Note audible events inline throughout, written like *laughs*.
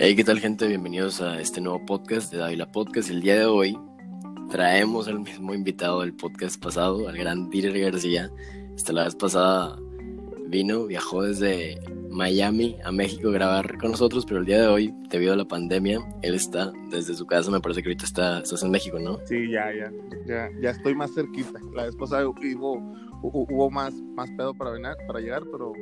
Hey, ¿qué tal gente? Bienvenidos a este nuevo podcast de Davila Podcast. El día de hoy traemos al mismo invitado del podcast pasado, al gran Dieter García. Esta la vez pasada vino, viajó desde Miami a México a grabar con nosotros, pero el día de hoy, debido a la pandemia, él está desde su casa, me parece que ahorita está, estás en México, ¿no? Sí, ya, ya, ya, ya estoy más cerquita. La vez pasada hubo, hubo más, más pedo para, venir, para llegar, pero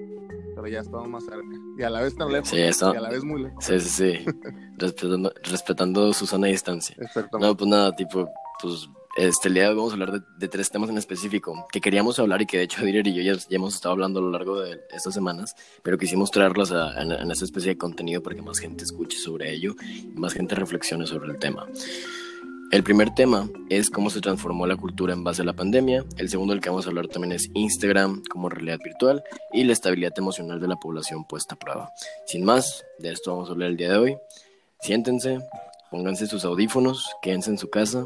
pero ya estamos más cerca. Y a la vez tan lejos. Sí, está... Y a la vez muy lejos. Sí, sí, sí. *laughs* respetando, respetando su zona de distancia. Exactamente. No, pues nada, tipo, pues este, el día de hoy vamos a hablar de, de, tres temas en específico que queríamos hablar y que de hecho *laughs* Direr y yo ya, ya, hemos estado hablando a lo largo de estas semanas, pero quisimos traerlas a, en esta especie de contenido para que más gente escuche sobre ello y más gente reflexione sobre el tema. El primer tema es cómo se transformó la cultura en base a la pandemia. El segundo del que vamos a hablar también es Instagram como realidad virtual y la estabilidad emocional de la población puesta a prueba. Sin más, de esto vamos a hablar el día de hoy. Siéntense, pónganse sus audífonos, quédense en su casa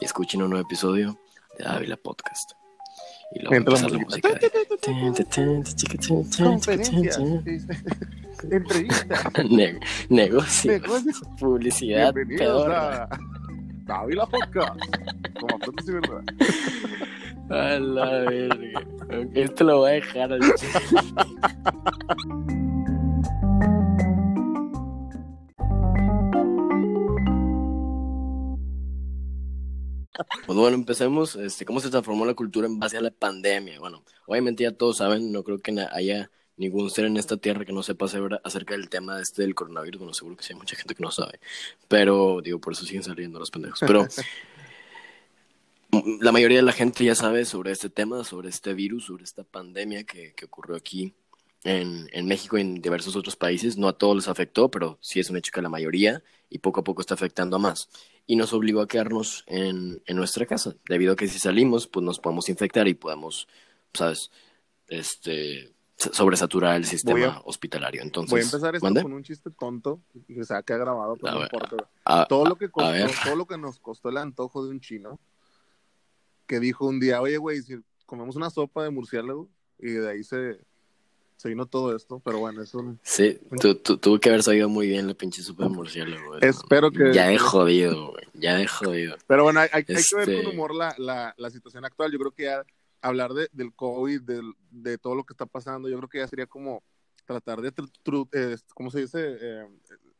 y escuchen un nuevo episodio de Ávila Podcast. Y luego empezar la música de... Entrevista. *laughs* Ne negocio. Negocio. Publicidad. Bienvenidos a Ávila Podcast. Como pronto sí, verdad. A la verga. Esto lo voy a dejar al Pues bueno, empecemos. Este, ¿Cómo se transformó la cultura en base a la pandemia? Bueno, obviamente ya todos saben, no creo que haya ningún ser en esta tierra que no sepa acerca del tema este del coronavirus. Bueno, seguro que sí hay mucha gente que no sabe. Pero, digo, por eso siguen saliendo los pendejos. Pero *laughs* la mayoría de la gente ya sabe sobre este tema, sobre este virus, sobre esta pandemia que, que ocurrió aquí en, en, México y en diversos otros países. No a todos les afectó, pero sí es un hecho que a la mayoría y poco a poco está afectando a más. Y nos obligó a quedarnos en, en nuestra casa, debido a que si salimos, pues nos podemos infectar y podemos, ¿sabes? Este, sobresaturar el sistema a, hospitalario. Entonces, voy a empezar esto ¿mande? con un chiste tonto, que se ha grabado, pero no importa. a- todo lo que costó, todo lo que nos costó el antojo de un chino, que dijo un día, oye, güey, si comemos una sopa de murciélago, y de ahí se, se vino todo esto, pero bueno, eso Sí, tu, tu, tuvo que haber sabido muy bien la pinche sopa de murciélago. güey. Espero que- Ya he jodido, güey. Ya he jodido. Pero bueno, hay, hay- hay que ver Este- con humor la, la, la situación actual. Yo creo que ya hablar de, del COVID, del, de todo lo que está pasando, yo creo que ya sería como tratar de, eh, ¿cómo se dice? Eh,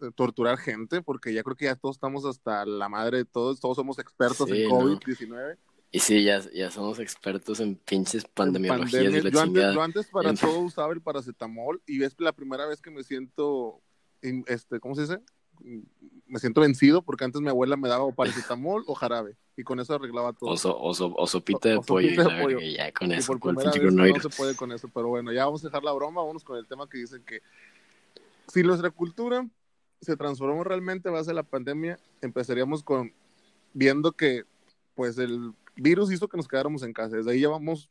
eh, torturar gente, porque ya creo que ya todos estamos hasta la madre de todos, todos somos expertos Sí, en ¿no? COVID-19. Y sí, ya, ya somos expertos en pinches pandemiologías pandemia. y la Yo antes, yo antes para En- todo usaba el paracetamol y es la primera vez que me siento, este, ¿cómo se dice? Me siento vencido porque antes mi abuela me daba o paracetamol o jarabe y con eso arreglaba todo. O, so- o, so- o sopita de O- pollo. sopita de pollo. y ya con Y eso, por primera vez no se puede con eso, pero bueno, ya vamos a dejar la broma, vamos con el tema que dicen que si nuestra cultura se transformó realmente a base de la pandemia, empezaríamos con viendo que pues el virus hizo que nos quedáramos en casa, desde ahí llevamos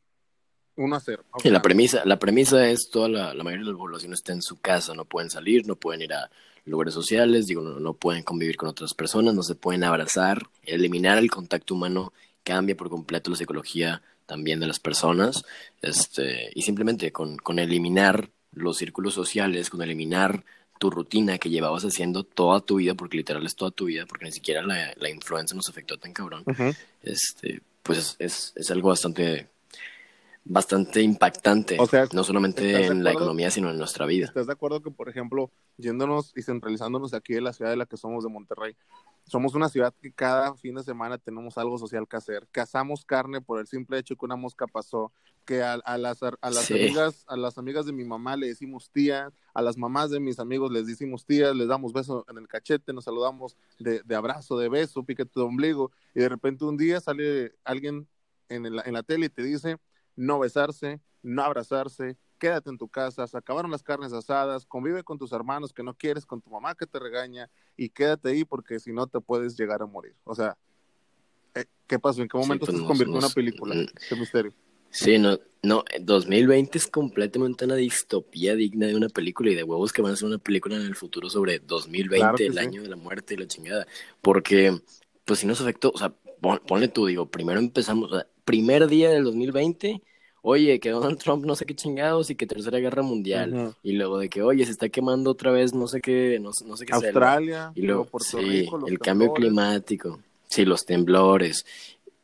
1 a 0. O Sí, la premisa, la premisa es toda la, la mayoría de la población está en su casa, no pueden salir, no pueden ir a lugares sociales, digo, no, no pueden convivir con otras personas, no se pueden abrazar, eliminar el contacto humano cambia por completo la psicología también de las personas, este, y simplemente con, con eliminar los círculos sociales, con eliminar tu rutina que llevabas haciendo toda tu vida, porque literal es toda tu vida, porque ni siquiera la, la influenza nos afectó tan cabrón, este, pues es, es, es algo bastante, bastante impactante, O sea, no solamente ¿estás de en la acuerdo? economía, sino en nuestra vida. ¿Estás de acuerdo que, por ejemplo, yéndonos y centralizándonos aquí de la ciudad de la que somos de Monterrey, somos una ciudad que cada fin de semana tenemos algo social que hacer? Cazamos carne por el simple hecho que una mosca pasó, que a, a las, a las Sí. amigas, a las amigas de mi mamá le decimos tía, a las mamás de mis amigos les decimos tía, les damos beso en el cachete, nos saludamos de, de abrazo, de beso, piquete de ombligo, y de repente un día sale alguien en, el- en la tele y te dice no besarse, no abrazarse, quédate en tu casa, se acabaron las carnes asadas, convive con tus hermanos que no quieres, con tu mamá que te regaña y quédate ahí porque si no te puedes llegar a morir. O sea, eh, ¿qué pasó? ¿En qué Sí, momento pues se nos- convirtió en una película? Qué misterio. Sí, no, no, 2020 es completamente una distopía digna de una película y de huevos que van a hacer una película en el futuro sobre 2020, Claro el sí. año de la muerte y la chingada. Porque, pues si nos afectó, o sea, pon- ponle tú, digo, primero empezamos, o sea, primer día del 2020, oye, que Donald Trump no sé qué chingados y que tercera guerra mundial. Y luego de que, oye, se está quemando otra vez no sé qué, no, sé qué Australia, y luego, Puerto Rico, el cambio climático, sí, los temblores.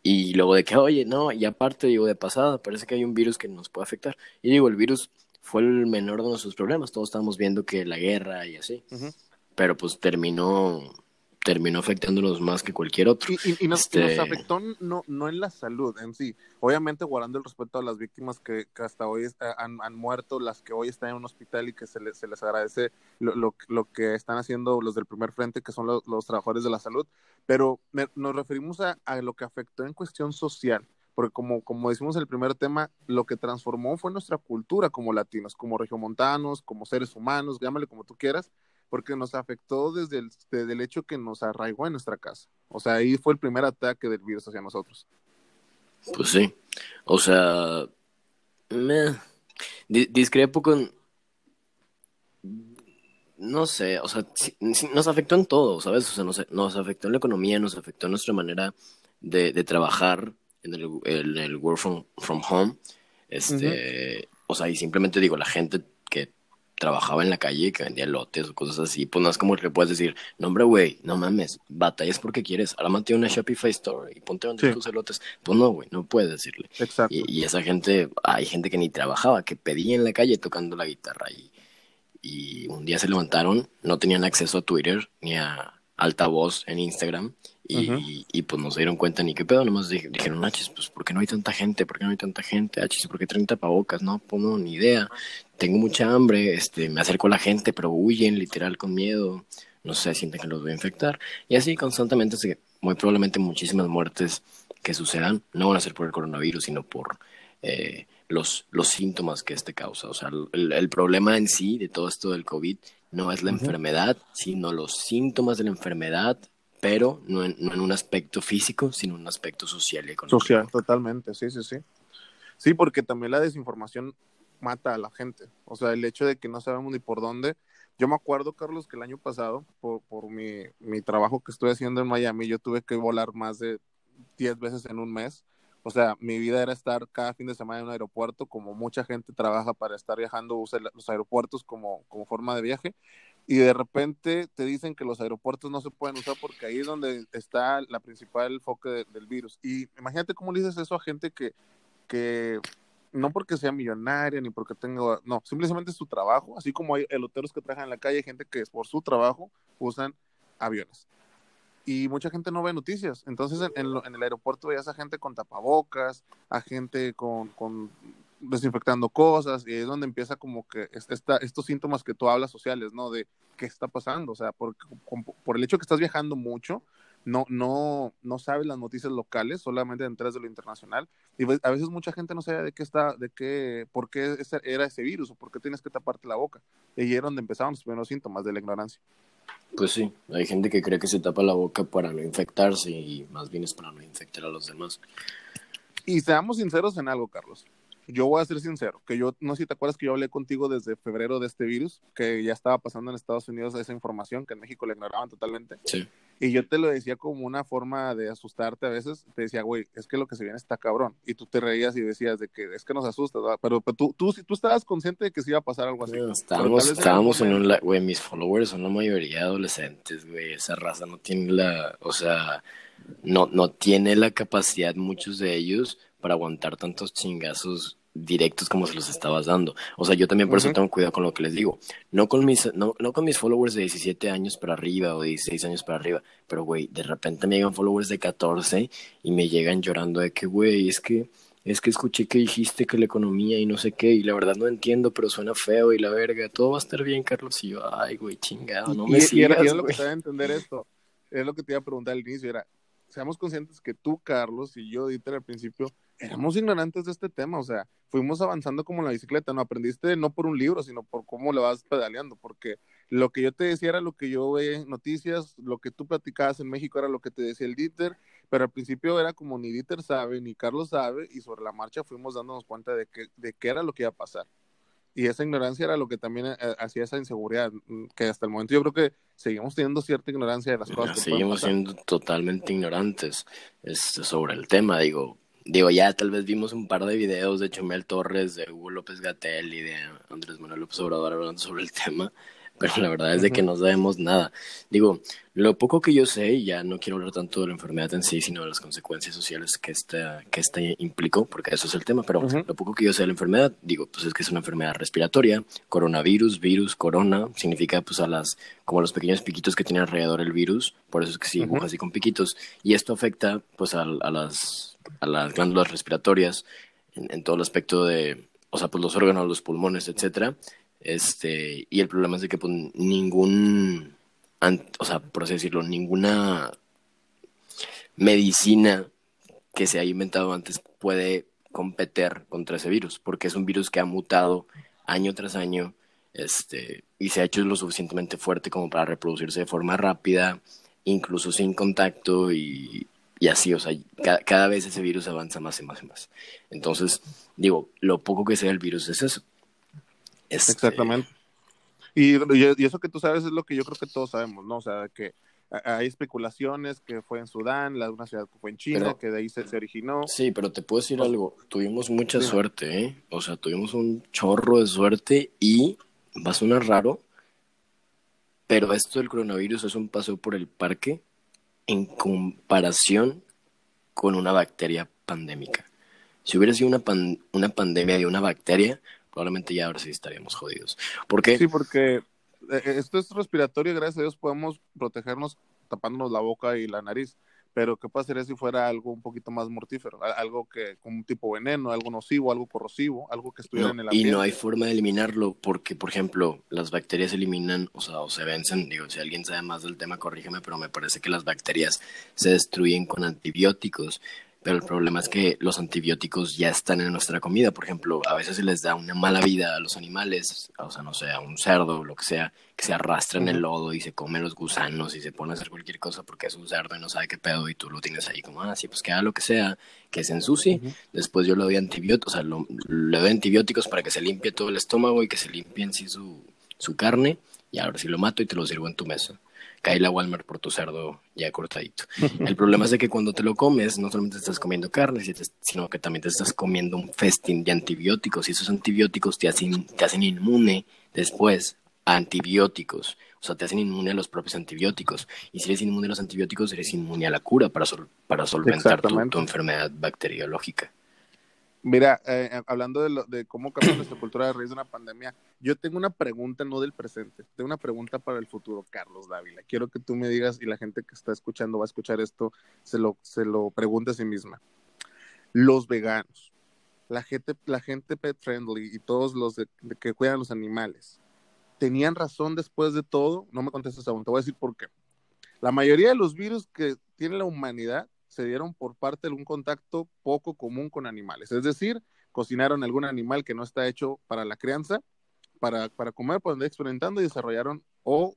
Y luego de que, oye, no, y aparte, digo, de pasada, parece que hay un virus que nos puede afectar. Y digo, el virus fue el menor de nuestros problemas. Todos estábamos viendo que la guerra y así. Pero pues terminó terminó afectándonos más que cualquier otro. Y, nos, este afectó no, no en la salud en sí, obviamente guardando el respeto a las víctimas que, hasta hoy han, han, muerto, las que hoy están en un hospital y que se, se les agradece lo, lo, que están haciendo los del primer frente, que son los, trabajadores de la salud, pero nos referimos a, a, lo que afectó en cuestión social. Porque como, como decimos en el primer tema, lo que transformó fue nuestra cultura como latinos, como regiomontanos, como seres humanos, llámale como tú quieras, porque nos afectó desde el, desde el hecho que nos arraigó en nuestra casa. O sea, ahí fue el primer ataque del virus hacia nosotros. Pues sí. O sea, me discrepo con... No sé, o sea, nos afectó en todo, ¿sabes? O sea, nos, nos afectó en la economía, nos afectó en nuestra manera de, de trabajar en el, en el work from, from home. Este, O sea, y simplemente digo, la gente trabajaba en la calle, que vendía lotes o cosas así, pues no es como que puedes decir, no hombre, güey, no mames, batallas porque quieres, ahora mantiene una Shopify Store y ponte donde tus elotes. Pues no, güey, no puedes decirle. Exacto. Y, esa gente, hay gente que ni trabajaba, que pedía en la calle tocando la guitarra y, y un día se levantaron, no tenían acceso a Twitter ni a altavoz en Instagram y, y, pues no se dieron cuenta ni qué pedo, nomás dijeron, achis, pues ¿por qué no hay tanta gente? ¿Por qué no hay tanta gente? Achis, ¿por qué 30 pavocas? No, pues no, ni idea. Tengo mucha hambre, este, me acerco a la gente, pero huyen literal con miedo. No sé, sienten que los voy a infectar. Y así constantemente, muy probablemente muchísimas muertes que sucedan no van a ser por el coronavirus, sino por eh, los, los síntomas que este causa. O sea, el, el, problema en sí de todo esto del COVID no es la enfermedad, sino los síntomas de la enfermedad pero no en, no en un aspecto físico, sino en un aspecto social y económico. Social, totalmente, sí, sí, sí. Sí, porque también la desinformación mata a la gente. O sea, el hecho de que no sabemos ni por dónde. Yo me acuerdo, Carlos, que el año pasado, por, por mi, mi trabajo que estoy haciendo en Miami, yo tuve que volar más de 10 veces en un mes. O sea, mi vida era estar cada fin de semana en un aeropuerto, como mucha gente trabaja para estar viajando, usa los aeropuertos como, como forma de viaje y de repente te dicen que los aeropuertos no se pueden usar porque ahí es donde está la principal foco del virus. Y imagínate cómo le dices eso a gente que, que no porque sea millonaria ni porque tenga, no, simplemente es su trabajo, así como hay eloteros que trabajan en la calle, gente que por su trabajo usan aviones. Y mucha gente no ve noticias. Entonces en, en, el aeropuerto veías a gente con tapabocas, a gente con, con desinfectando cosas y es donde empieza como que esta, estos síntomas que tú hablas sociales, ¿no? De qué está pasando, o sea, por, por el hecho que estás viajando mucho, no, no, no sabes las noticias locales, solamente entras de lo internacional y a veces mucha gente no sabe de qué está, de qué, por qué era ese virus o por qué tienes que taparte la boca. Y ahí es donde empezaban los primeros síntomas de la ignorancia. Pues sí, hay gente que cree que se tapa la boca para no infectarse y más bien es para no infectar a los demás. Y seamos sinceros en algo, Carlos yo voy a ser sincero, que yo no sé si te acuerdas que yo hablé contigo desde febrero de este virus, que ya estaba pasando en Estados Unidos esa información, que en México le ignoraban totalmente. Sí. Y yo te lo decía como una forma de asustarte a veces, te decía, güey, es que lo que se viene está cabrón. Y tú te reías y decías de que es que nos asusta, pero, pero, tú, tú, tú estabas consciente de que sí iba a pasar algo así. estábamos estábamos en un, güey, mis followers son la mayoría adolescentes, güey, esa raza no tiene la, o sea, no, no tiene la capacidad, muchos de ellos, para aguantar tantos chingazos directos como se los estabas dando. O sea, yo también por eso tengo cuidado con lo que les digo. No con mis, no, no con mis followers de 17 años para arriba o 16 años para arriba, pero güey, de repente me llegan followers de 14 y me llegan llorando de que, güey, es que es que escuché que dijiste que la economía y no sé qué, y la verdad no entiendo, pero suena feo y la verga, todo va a estar bien, Carlos. Y yo, ay, güey, chingado, no me y, sigas, y, es lo que te a entender esto, es lo que te iba a preguntar al inicio, era, seamos conscientes que tú, Carlos, y yo, Dieter, al principio, éramos ignorantes de este tema, o sea, fuimos avanzando como la bicicleta, no aprendiste no por un libro, sino por cómo le vas pedaleando, porque lo que yo te decía era lo que yo veía en noticias, lo que tú platicabas en México era lo que te decía el Dieter, pero al principio era como ni Dieter sabe, ni Carlos sabe, y sobre la marcha fuimos dándonos cuenta de, que, de qué era lo que iba a pasar. Y esa ignorancia era lo que también eh, hacía esa inseguridad, mm, que hasta el momento yo creo que seguimos teniendo cierta ignorancia de las cosas. seguimos siendo totalmente ignorantes sobre el tema, digo, digo, ya tal vez vimos un par de videos de Chumel Torres, de Hugo López Gatel y de Andrés Manuel López Obrador hablando sobre el tema, *laughs* pero la verdad es de que no sabemos nada. Digo, lo poco que yo sé, y ya no quiero hablar tanto de la enfermedad en sí, sino de las consecuencias sociales que esta, que esta implicó, porque eso es el tema, pero lo poco que yo sé de la enfermedad, digo, pues es que es una enfermedad respiratoria, coronavirus, virus, corona, significa pues a las, como los pequeños piquitos que tiene alrededor el virus, por eso es que se dibuja así con piquitos, y esto afecta pues a, a, las, a las glándulas respiratorias en, todo el aspecto de, o sea, pues los órganos, los pulmones, etcétera, este, y el problema es de que pues, ningún, o sea, por así decirlo, ninguna medicina que se haya inventado antes puede competir contra ese virus, porque es un virus que ha mutado año tras año, este, y se ha hecho lo suficientemente fuerte como para reproducirse de forma rápida, incluso sin contacto y, y así, o sea, cada, cada, vez ese virus avanza más y más y más. Entonces, digo, lo poco que sea el virus es eso, este, Exactamente. Y, y, eso que tú sabes es lo que yo creo que todos sabemos, ¿no? O sea, que hay especulaciones que fue en Sudán, la una ciudad que fue en China, que de ahí se, originó. Sí, pero te puedo decir algo, tuvimos mucha suerte, ¿eh? O sea, tuvimos un chorro de suerte y va a sonar raro, pero esto del coronavirus es un paseo por el parque en comparación con una bacteria pandémica. Si hubiera sido una, una pandemia de una bacteria, probablemente ya ahora sí estaríamos jodidos. ¿Por qué? Sí, porque eh, esto es respiratorio, gracias a Dios podemos protegernos tapándonos la boca y la nariz. Pero ¿qué pasaría si fuera algo un poquito más mortífero? Algo que con un tipo veneno, algo nocivo, algo corrosivo, algo que estuviera en el ambiente. Y no hay forma de eliminarlo porque, por ejemplo, las bacterias se eliminan, o sea, o se vencen. Digo, si alguien sabe más del tema, corrígeme, pero me parece que las bacterias se destruyen con antibióticos. Pero el problema es que los antibióticos ya están en nuestra comida. Por ejemplo, a veces se les da una mala vida a los animales, o sea, no sé, a un cerdo, lo que sea, que se arrastra en el lodo y se come los gusanos y se pone a hacer cualquier cosa porque es un cerdo y no sabe qué pedo y tú lo tienes ahí como, ah, sí, pues que haga lo que sea, que se ensucie. Después yo le doy antibióticos, o sea, le doy antibióticos para que se limpie todo el estómago y que se limpie en sí su, su carne. Y ahora sí lo mato y te lo sirvo en tu mesa cae la Walmart por tu cerdo ya cortadito. *laughs* El problema es de que cuando te lo comes, no solamente estás comiendo carne, sino que también te estás comiendo un festín de antibióticos y esos antibióticos te hacen, te hacen inmune después a antibióticos. O sea, te hacen inmune a los propios antibióticos. Y si eres inmune a los antibióticos, eres inmune a la cura para, para solventar tu enfermedad bacteriológica. Mira, eh, eh, hablando de, lo, de cómo cambió nuestra cultura a raíz de una pandemia, yo tengo una pregunta, no del presente, tengo una pregunta para el futuro, Carlos Dávila. Quiero que tú me digas y la gente que está escuchando va a escuchar esto, se lo, se lo pregunte a sí misma. Los veganos, la gente, la gente pet friendly y todos los que cuidan los animales, ¿tenían razón después de todo? No me contestes aún, te voy a decir por qué. La mayoría de los virus que tiene la humanidad se dieron por parte de un contacto poco común con animales. Es decir, cocinaron algún animal que no está hecho para la crianza, para, para comer, pues experimentando y desarrollaron o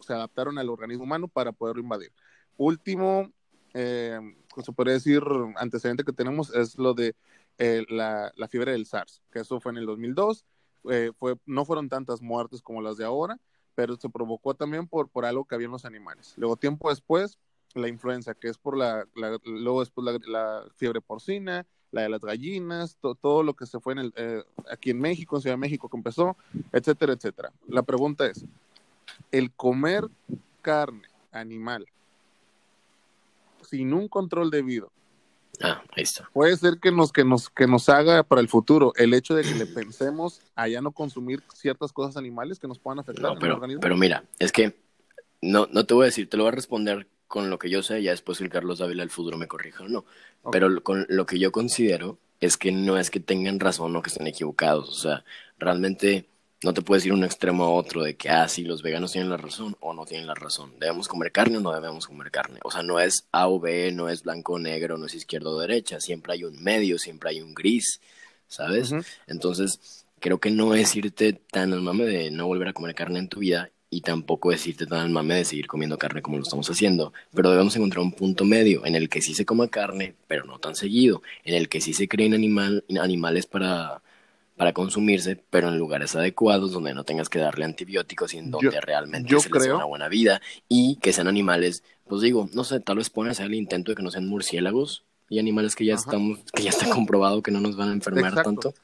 se adaptaron al organismo humano para poderlo invadir. Último, eh, se podría decir, antecedente que tenemos es lo de eh, la, la, fiebre del SARS, que eso fue en el 2002. Eh, fue, no fueron tantas muertes como las de ahora, pero se provocó también por, por algo que había en los animales. Luego, tiempo después, la influenza, que es por la, luego después la, fiebre porcina, la de las gallinas, todo lo que se fue en el, eh, aquí en México, en Ciudad de México que empezó, etcétera, etcétera. La pregunta es, ¿el comer carne animal sin un control debido Ah, ahí está. Puede ser que nos, que nos, que nos haga para el futuro el hecho de que le pensemos a ya no consumir ciertas cosas animales que nos puedan afectar pero, organismo. Pero mira, es que no, no te voy a decir, te lo voy a responder con lo que yo sé, ya después el Carlos Dávila del futuro me corrija o no. Pero con lo que yo considero es que no es que tengan razón o que estén equivocados. O sea, realmente no te puedes ir un extremo a otro de que, ah, sí, los veganos tienen la razón o no tienen la razón. ¿Debemos comer carne o no debemos comer carne? O sea, no es A o B, no es blanco o negro, no es izquierdo o derecha. Siempre hay un medio, siempre hay un gris, ¿sabes? Entonces, creo que no es irte tan al mame de no volver a comer carne en tu vida y tampoco decirte tan al mame de seguir comiendo carne como lo estamos haciendo, pero debemos encontrar un punto medio en el que sí se coma carne, pero no tan seguido, en el que sí se creen animal, animales para, para consumirse, pero en lugares adecuados donde no tengas que darle antibióticos y en donde realmente se les una buena vida y que sean animales, pues digo, no sé, tal vez pones el intento de que no sean murciélagos, y animales que ya estamos, que ya está comprobado que no nos van a enfermar tanto.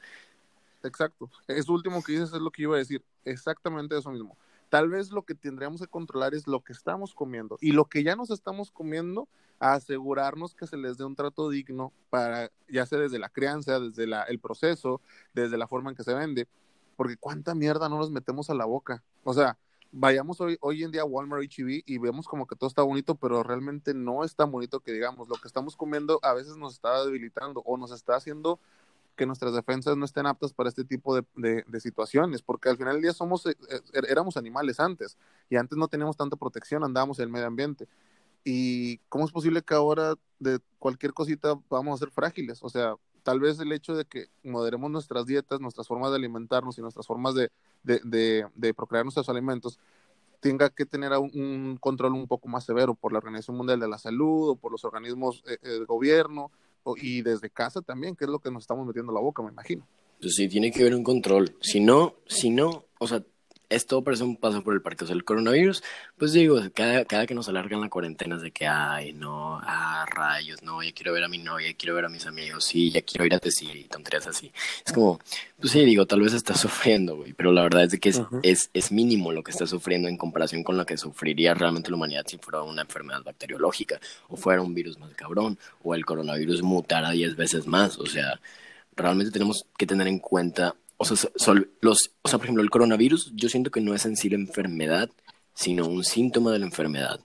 Exacto. Eso último que dices es lo que iba a decir. Exactamente eso mismo. Tal vez lo que tendríamos que controlar es lo que estamos comiendo y lo que ya nos estamos comiendo, asegurarnos que se les dé un trato digno para, ya sea desde la crianza, desde la, el proceso, desde la forma en que se vende, porque cuánta mierda no nos metemos a la boca. O sea, vayamos hoy, hoy en día a Walmart HEB y vemos como que todo está bonito, pero realmente no es tan bonito que digamos, lo que estamos comiendo a veces nos está debilitando o nos está haciendo que nuestras defensas no estén aptas para este tipo de, situaciones, porque al final del día somos, eh, eh, er, éramos animales antes y antes no teníamos tanta protección, andábamos en el medio ambiente. ¿Y cómo es posible que ahora de cualquier cosita vamos a ser frágiles? O sea, tal vez el hecho de que moderemos nuestras dietas, nuestras formas de alimentarnos y nuestras formas de, de, procrear nuestros alimentos tenga que tener un, control un poco más severo por la Organización Mundial de la Salud o por los organismos eh, del gobierno y desde casa también, que es lo que nos estamos metiendo la boca, me imagino. Pues sí, tiene que haber un control. Si no, si no, o sea, esto parece un paso por el parque. O sea, el coronavirus, pues digo, cada, cada que nos alargan la cuarentena es de que, ay, no, ah, rayos, no, ya quiero ver a mi novia, quiero ver a mis amigos, sí, ya quiero ir a decir y tonterías así. Es como, pues sí, digo, tal vez está *laughs* sufriendo, güey, pero la verdad es de que es, es, es, mínimo lo que está sufriendo en comparación con lo que sufriría realmente la humanidad si fuera una enfermedad bacteriológica, o fuera un virus más cabrón, o el coronavirus mutara diez veces más. O sea, realmente tenemos que tener en cuenta o sea, los, o sea, por ejemplo, el coronavirus, yo siento que no es en sí la enfermedad, sino un síntoma de la enfermedad.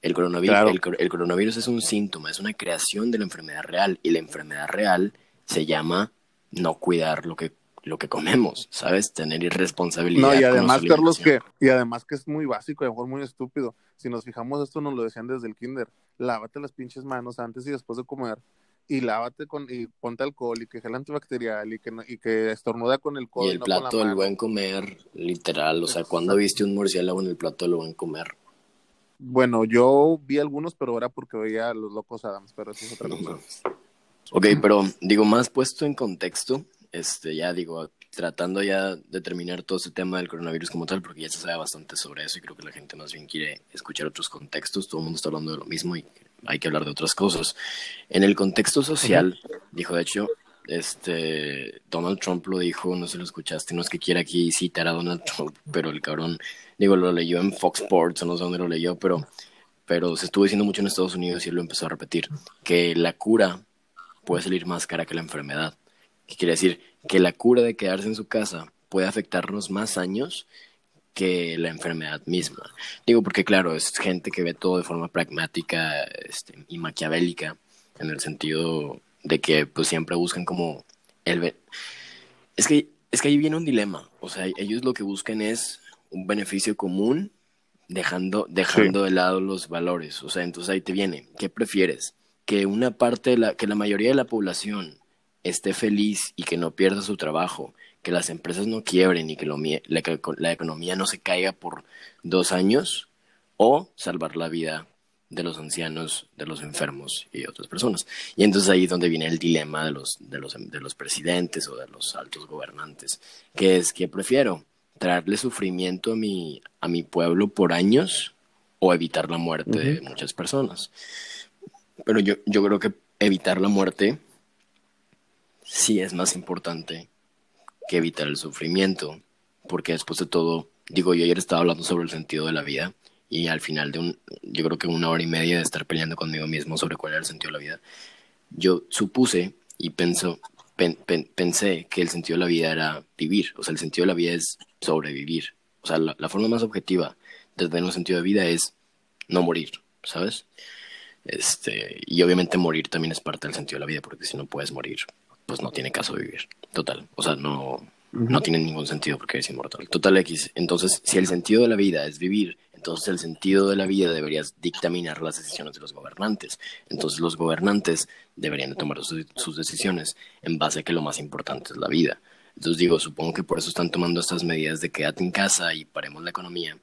El coronavirus, el, coronavirus es un síntoma, es una creación de la enfermedad real, y la enfermedad real se llama no cuidar lo que lo que comemos, ¿sabes? Tener irresponsabilidad. No, y además, Carlos, que, y además que es muy básico, a lo mejor muy estúpido. Si nos fijamos, esto nos lo decían desde el kinder. Lávate las pinches manos antes y después de comer y lávate con y ponte alcohol y que gel antibacterial y que y que estornuda con el codo. Y el plato del buen comer, literal, o sea, ¿cuándo viste un murciélago en el plato del buen comer? Bueno, yo vi algunos, pero era porque veía a los locos Adams, pero eso es otra cosa. Ok, pero digo, más puesto en contexto, este, ya digo, tratando ya de terminar todo ese tema del coronavirus como tal, porque ya se sabe bastante sobre eso y creo que la gente más bien quiere escuchar otros contextos, todo el mundo está hablando de lo mismo y hay que hablar de otras cosas. En el contexto social, dijo de hecho, este Donald Trump lo dijo, no sé si lo escuchaste, no es que quiera aquí citar a Donald Trump, pero el cabrón, digo, lo leyó en Fox Sports, o no sé dónde lo leyó, pero, pero se estuvo diciendo mucho en Estados Unidos y él lo empezó a repetir, que la cura puede salir más cara que la enfermedad. ¿Qué quiere decir? Que la cura de quedarse en su casa puede afectarnos más años que la enfermedad misma. Digo, porque claro, es gente que ve todo de forma pragmática este, y maquiavélica, en el sentido de que pues siempre buscan como el... Es que, es que ahí viene un dilema, o sea, ellos lo que buscan es un beneficio común dejando, dejando de lado los valores, o sea, entonces ahí te viene, ¿qué prefieres? Que una parte de la, que la mayoría de la población esté feliz y que no pierda su trabajo que las empresas no quiebren y que lo, la, la, economía no se caiga por dos años o salvar la vida de los ancianos, de los enfermos y de otras personas. Y entonces ahí es donde viene el dilema de los, de los, de los presidentes o de los altos gobernantes, que es que prefiero traerle sufrimiento a mi, a mi pueblo por años o evitar la muerte de muchas personas. Pero yo, yo creo que evitar la muerte sí es más importante que evitar el sufrimiento, porque después de todo, digo, yo ayer estaba hablando sobre el sentido de la vida y al final de un, yo creo que una hora y media de estar peleando conmigo mismo sobre cuál era el sentido de la vida, yo supuse y pensó, pensé que el sentido de la vida era vivir, o sea, el sentido de la vida es sobrevivir, o sea, la, forma más objetiva de tener un sentido de vida es no morir, ¿sabes? Este, y obviamente morir también es parte del sentido de la vida, porque si no puedes morir, pues no tiene caso vivir. Total. O sea, no, no tiene ningún sentido porque eres inmortal. Total X. Entonces, si el sentido de la vida es vivir, entonces el sentido de la vida deberías dictaminar las decisiones de los gobernantes. Entonces los gobernantes deberían de tomar sus, decisiones en base a que lo más importante es la vida. Entonces digo, supongo que por eso están tomando estas medidas de quédate en casa y paremos la economía.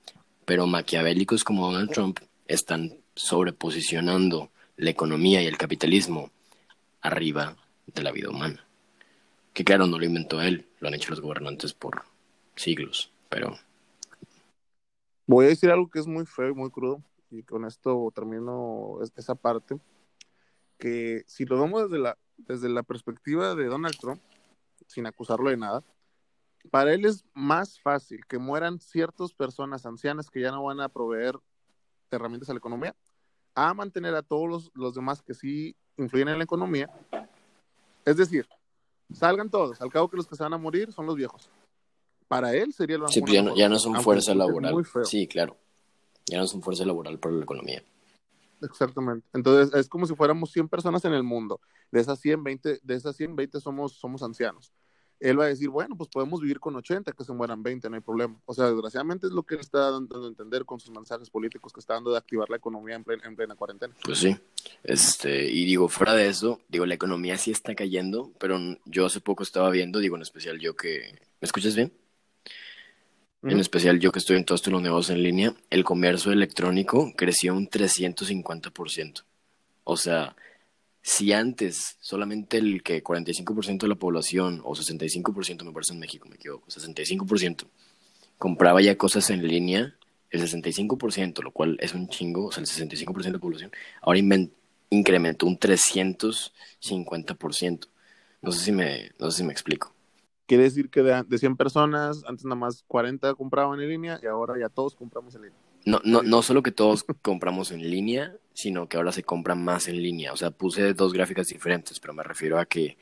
Pero maquiavélicos como Donald Trump están sobreposicionando la economía y el capitalismo arriba de la vida humana. Que claro, no lo inventó él, lo han hecho los gobernantes por siglos, pero... Voy a decir algo que es muy feo y muy crudo, y con esto termino esa parte. que si lo vemos desde la, desde la perspectiva de Donald Trump, sin acusarlo de nada, para él es más fácil que mueran ciertas personas ancianas que ya no van a proveer herramientas a la economía, a mantener a todos los, los demás que sí influyen en la economía. Es decir, salgan todos, al cabo que los que se van a morir son los viejos. Para él sería lo Sí, pues ya no, ya no son fuerza laboral. Sí, claro. Ya no son fuerza laboral para la economía. Exactamente. Entonces es como si fuéramos 100 personas en el mundo. De esas 100, 20, de esas 100, 20 somos, somos ancianos él va a decir, bueno, pues podemos vivir con 80, que se mueran 20, no hay problema. O sea, desgraciadamente es lo que él está dando a entender con sus mensajes políticos que está dando de activar la economía en plena, cuarentena. Pues sí, este, y digo, fuera de eso, digo, la economía sí está cayendo, pero yo hace poco estaba viendo, digo, en especial yo que... ¿Me escuchas bien? En especial yo que estoy en todos estos negocios en línea, el comercio electrónico creció un 350%. O sea, si antes solamente el que 45% de la población, o 65% me parece en México, me equivoco, 65% compraba ya cosas en línea, el 65%, lo cual es un chingo, o sea, el 65% de la población, ahora incrementó un 350%. No sé si me, no sé si me explico. Quiere decir que de, de 100 personas, antes nada más 40 compraban en línea y ahora ya todos compramos en línea. No, no, no solo que todos compramos en línea, sino que ahora se compra más en línea. O sea, puse dos gráficas diferentes, pero me refiero a que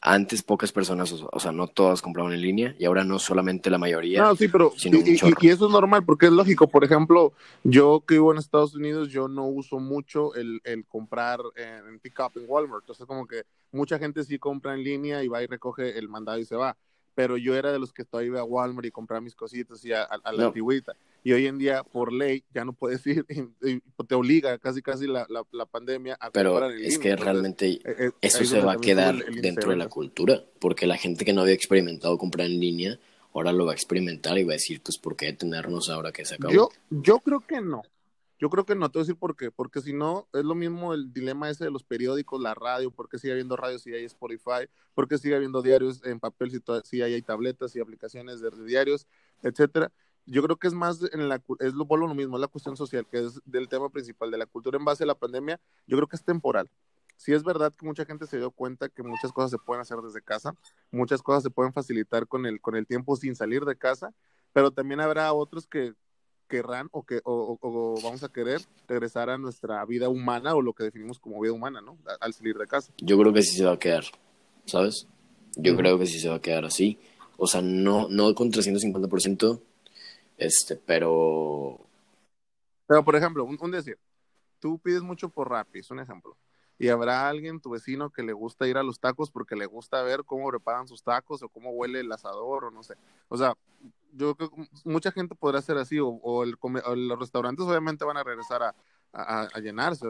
antes pocas personas, o, sea, no todas compraban en línea y ahora no solamente la mayoría. No, sí, pero y, eso es normal porque es lógico. Por ejemplo, yo que vivo en Estados Unidos, yo no uso mucho el, el comprar en, en pick up en Walmart. Entonces, como que mucha gente sí compra en línea y va y recoge el mandado y se va pero yo era de los que todavía iba a Walmart y compraba mis cositas y a, la antigüita. Y hoy en día, por ley, ya no puedes *laughs* ir, y, te obliga casi casi la, la, pandemia a pero comprar Pero es que realmente eh, eh, eso se va a quedar dentro de la cultura, porque la gente que no había experimentado comprar en línea, ahora lo va a experimentar y va a decir, pues, ¿por qué detenernos ahora que se acabó? Yo, yo creo que no. Yo creo que no, te voy a decir por qué. Porque si no, es lo mismo el dilema ese de los periódicos, la radio, porque sigue habiendo radio si hay Spotify, porque sigue habiendo diarios en papel si, si hay, tabletas y aplicaciones de, diarios, etcétera. Yo creo que es más en la es lo, lo mismo, es la cuestión social, que es del tema principal de la cultura en base a la pandemia, yo creo que es temporal. Sí es verdad que mucha gente se dio cuenta que muchas cosas se pueden hacer desde casa, muchas cosas se pueden facilitar con el, con el tiempo sin salir de casa, pero también habrá otros que querrán o que o, vamos a querer regresar a nuestra vida humana o lo que definimos como vida humana, ¿no? Al salir de casa. Yo creo que sí se va a quedar, ¿sabes? Yo creo que sí se va a quedar así. O sea, no, no con 350%, este, pero... Pero, por ejemplo, un, decir, tú pides mucho por Rappi, es un ejemplo y habrá alguien, tu vecino, que le gusta ir a los tacos porque le gusta ver cómo preparan sus tacos o cómo huele el asador o no sé. O sea, yo creo que mucha gente podrá ser así o, el, los restaurantes obviamente van a regresar a, a, llenarse.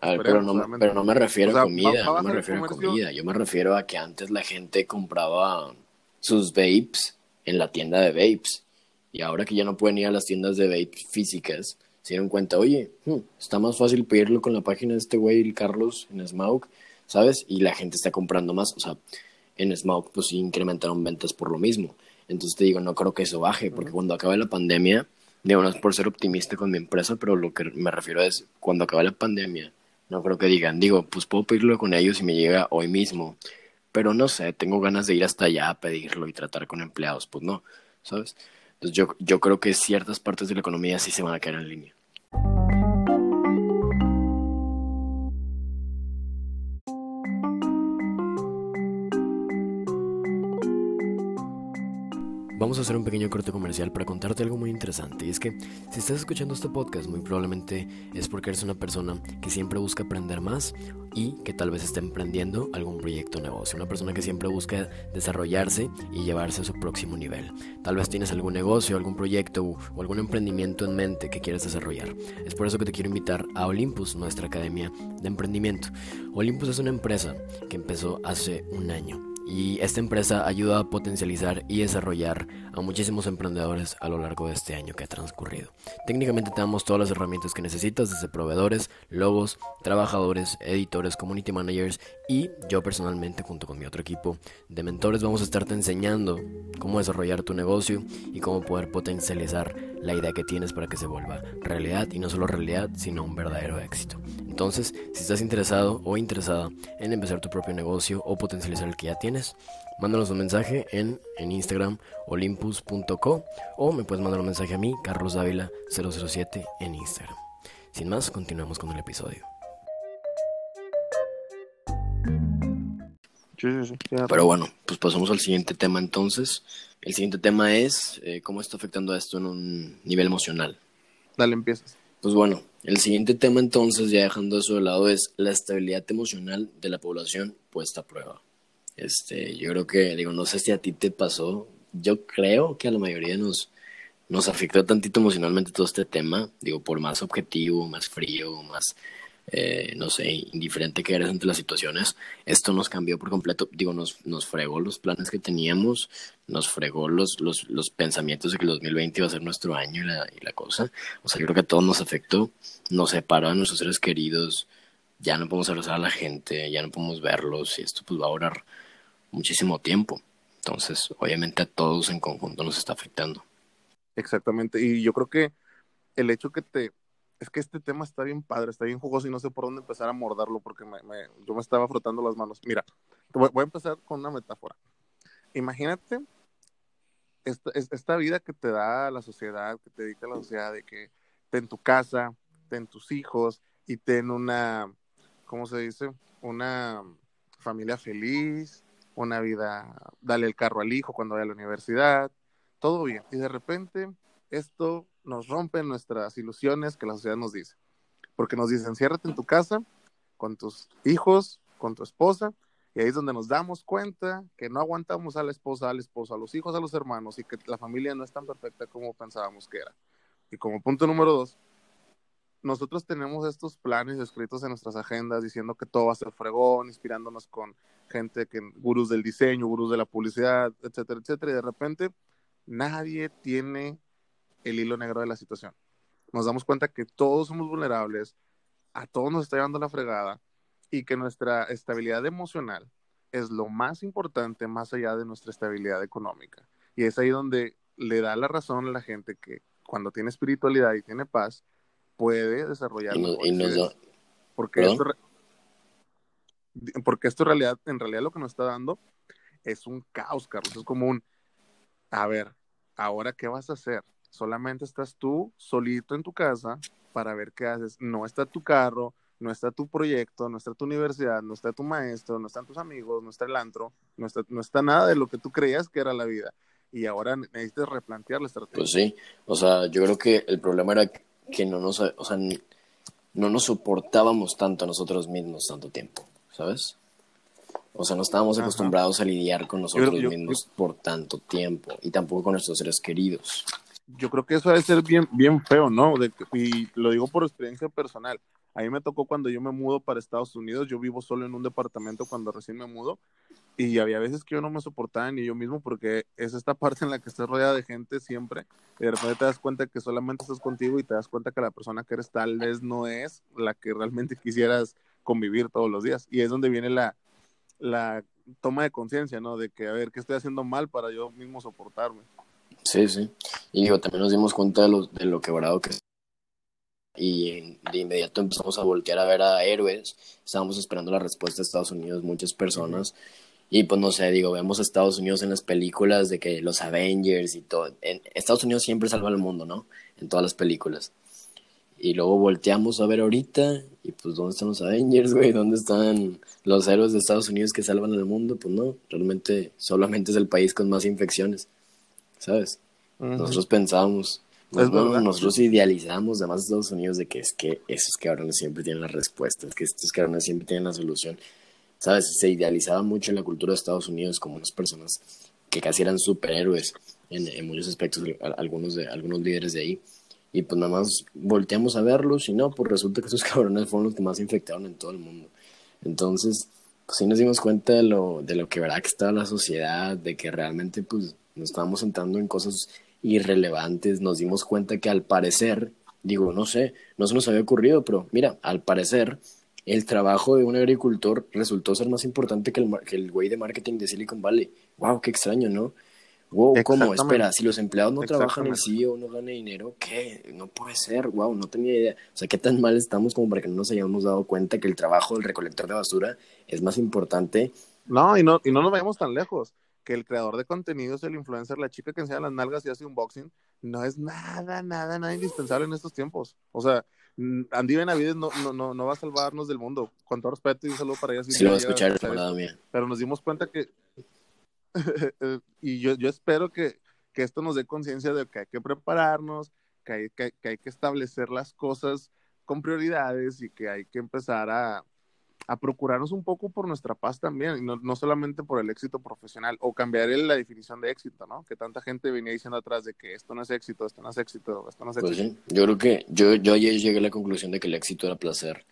Pero, no, pero, no, me refiero a comida, no me refiero a comida, yo me refiero a que antes la gente compraba sus vapes en la tienda de vapes y ahora que ya no pueden ir a las tiendas de vapes físicas, se dieron cuenta, oye, hmm, está más fácil pedirlo con la página de este güey, Carlos, en Smaug, ¿sabes? Y la gente está comprando más, o sea, en Smaug pues sí incrementaron ventas por lo mismo. Entonces te digo, no creo que eso baje, porque cuando acabe la pandemia, digo, no es por ser optimista con mi empresa, pero lo que me refiero es, cuando acabe la pandemia, no creo que digan, digo, pues puedo pedirlo con ellos y me llega hoy mismo, pero no sé, tengo ganas de ir hasta allá a pedirlo y tratar con empleados, pues no, ¿sabes? Entonces yo, yo creo que ciertas partes de la economía sí se van a quedar en línea. Vamos a hacer un pequeño corte comercial para contarte algo muy interesante. Y es que si estás escuchando este podcast, muy probablemente es porque eres una persona que siempre busca aprender más y que tal vez esté emprendiendo algún proyecto o negocio. Una persona que siempre busca desarrollarse y llevarse a su próximo nivel. Tal vez tienes algún negocio, algún proyecto o algún emprendimiento en mente que quieres desarrollar. Es por eso que te quiero invitar a Olympus, nuestra academia de emprendimiento. Olympus es una empresa que empezó hace un año y esta empresa ayuda a potencializar y desarrollar a muchísimos emprendedores a lo largo de este año que ha transcurrido. Técnicamente tenemos todas las herramientas que necesitas, desde proveedores, logos, trabajadores, editores, community managers y yo personalmente junto con mi otro equipo de mentores vamos a estarte enseñando cómo desarrollar tu negocio y cómo poder potencializar la idea que tienes para que se vuelva realidad y no solo realidad, sino un verdadero éxito. Entonces, si estás interesado o interesada en empezar tu propio negocio o potencializar el que ya tienes, mándanos un mensaje en, en Instagram olympus.co o me puedes mandar un mensaje a mí, Carlos Dávila 007 en Instagram. Sin más, continuamos con el episodio. Pero bueno, pues pasamos al siguiente tema entonces. El siguiente tema es eh, cómo está afectando a esto en un nivel emocional. Dale, empiezas. Pues bueno, el siguiente tema entonces, ya dejando eso de lado, es la estabilidad emocional de la población puesta a prueba. Este, yo creo que, digo, no sé si a ti te pasó, yo creo que a la mayoría nos, nos afectó tantito emocionalmente todo este tema, digo, por más objetivo, más frío, más eh, no sé, indiferente que eres ante las situaciones, esto nos cambió por completo, digo, nos, nos fregó los planes que teníamos, nos fregó los, los, los pensamientos de que el 2020 iba a ser nuestro año y la, y la cosa, o sea, yo creo que a todos nos afectó, nos separó a nuestros seres queridos, ya no podemos abrazar a la gente, ya no podemos verlos y esto pues va a durar muchísimo tiempo, entonces obviamente a todos en conjunto nos está afectando. Exactamente, y yo creo que el hecho que te es que este tema está bien padre, está bien jugoso y no sé por dónde empezar a mordarlo porque me, yo me estaba frotando las manos. Mira, voy, a empezar con una metáfora. Imagínate esta, esta, vida que te da la sociedad, que te dedica la sociedad, de que ten tu casa, ten tus hijos y ten una, ¿cómo se dice? Una familia feliz, una vida, dale el carro al hijo cuando vaya a la universidad, todo bien. Y de repente esto nos rompen nuestras ilusiones que la sociedad nos dice. Porque nos dicen, ciérrate en tu casa con tus hijos, con tu esposa, y ahí es donde nos damos cuenta que no aguantamos a la esposa, al esposo, a los hijos, a los hermanos, y que la familia no es tan perfecta como pensábamos que era. Y como punto número dos, nosotros tenemos estos planes escritos en nuestras agendas diciendo que todo va a ser fregón, inspirándonos con gente que gurús del diseño, gurús de la publicidad, etcétera, etcétera, y de repente nadie tiene el hilo negro de la situación. Nos damos cuenta que todos somos vulnerables, a todos nos está llevando la fregada y que nuestra estabilidad emocional es lo más importante más allá de nuestra estabilidad económica. Y es ahí donde le da la razón a la gente que cuando tiene espiritualidad y tiene paz, puede desarrollar. porque, esto, porque esto en realidad, en realidad lo que nos está dando es un caos, Carlos. Es como un, a ver, ahora qué vas a hacer? solamente estás tú solito en tu casa para ver qué haces. No está tu carro, no está tu proyecto, no está tu universidad, no está tu maestro, no están tus amigos, no está el antro, no está, no está nada de lo que tú creías que era la vida. Y ahora necesitas replantear la estrategia. Pues sí, o sea, yo creo que el problema era que no nos, o sea, no nos soportábamos tanto a nosotros mismos tanto tiempo, ¿sabes? O sea, no estábamos acostumbrados a lidiar con nosotros mismos por tanto tiempo y tampoco con nuestros seres queridos yo creo que eso debe ser bien, bien feo, ¿no? y lo digo por experiencia personal. A mí me tocó cuando yo me mudo para Estados Unidos, yo vivo solo en un departamento cuando recién me mudo y había veces que yo no me soportaba ni yo mismo porque es esta *laughs* parte en la que estás rodeada de gente siempre y de repente te das cuenta que solamente estás contigo y te das cuenta que la persona que eres tal vez no es la que realmente *laughs* quisieras convivir todos los días y es donde viene la, la toma de conciencia, ¿no? De que, a ver, ¿qué estoy haciendo mal para yo mismo soportarme? Sí, sí. Y digo, también nos dimos cuenta de lo, de lo quebrado que es. Y de inmediato empezamos a voltear a ver a héroes. Estábamos esperando la respuesta de Estados Unidos, muchas personas. Y pues no sé, digo, vemos a Estados Unidos en las películas de que los Avengers y todo. En Estados Unidos siempre salva al mundo, ¿no? En todas las películas. Y luego volteamos a ver ahorita, y pues, ¿dónde están los Avengers, güey? ¿Dónde están los héroes de Estados Unidos que salvan al mundo? Pues no, realmente solamente es el país con más infecciones. ¿sabes? Nosotros pensamos, nosotros idealizamos además Estados Unidos de que es que esos cabrones siempre tienen la respuesta, que estos cabrones siempre tienen la solución. ¿Sabes? Se idealizaba mucho en la cultura de Estados Unidos como unas personas que casi eran superhéroes en, en muchos aspectos, algunos, de, algunos líderes de ahí. Y pues nada más volteamos a verlos y no, pues resulta que esos *laughs* cabrones fueron los que más infectaron en todo el mundo. Entonces, pues sí nos dimos cuenta de lo, de lo que verdad que estaba la sociedad, de que realmente pues nos estábamos entrando en cosas irrelevantes, nos dimos cuenta que al parecer, digo, no sé, no se nos había ocurrido, pero mira, al parecer el trabajo de un agricultor resultó ser más importante que el, que el güey de marketing de Silicon Valley. Wow, qué extraño, ¿no? Wow, ¿cómo? Espera, si los empleados no trabajan en sí o no ganan dinero, ¿qué? No puede ser, wow, no tenía idea. O sea, ¿qué tan mal estamos como para que no nos hayamos dado cuenta que el trabajo del recolector de basura es más importante? No, y no, y no nos vayamos tan lejos. Que el creador de contenidos, el influencer, la chica que enseña las nalgas y hace unboxing, no es nada, nada, nada indispensable en estos tiempos. O sea, Andy Benavides no, no, no, no va a salvarnos del mundo. Con todo respeto y un saludo para ella. Sí, lo voy a escuchar, Pero nos dimos cuenta que *laughs* y yo, yo espero que, que, esto nos dé conciencia de que hay que prepararnos, que hay que, que hay que, establecer las cosas con prioridades y que hay que empezar a, a procurarnos un poco por nuestra paz también, y no, no, solamente por el éxito profesional, o cambiar la definición de éxito, ¿no? Que tanta gente venía diciendo atrás de que esto no es éxito, esto no es éxito, esto no es pues éxito. yo creo que yo, yo ayer llegué a la conclusión de que el éxito era placer.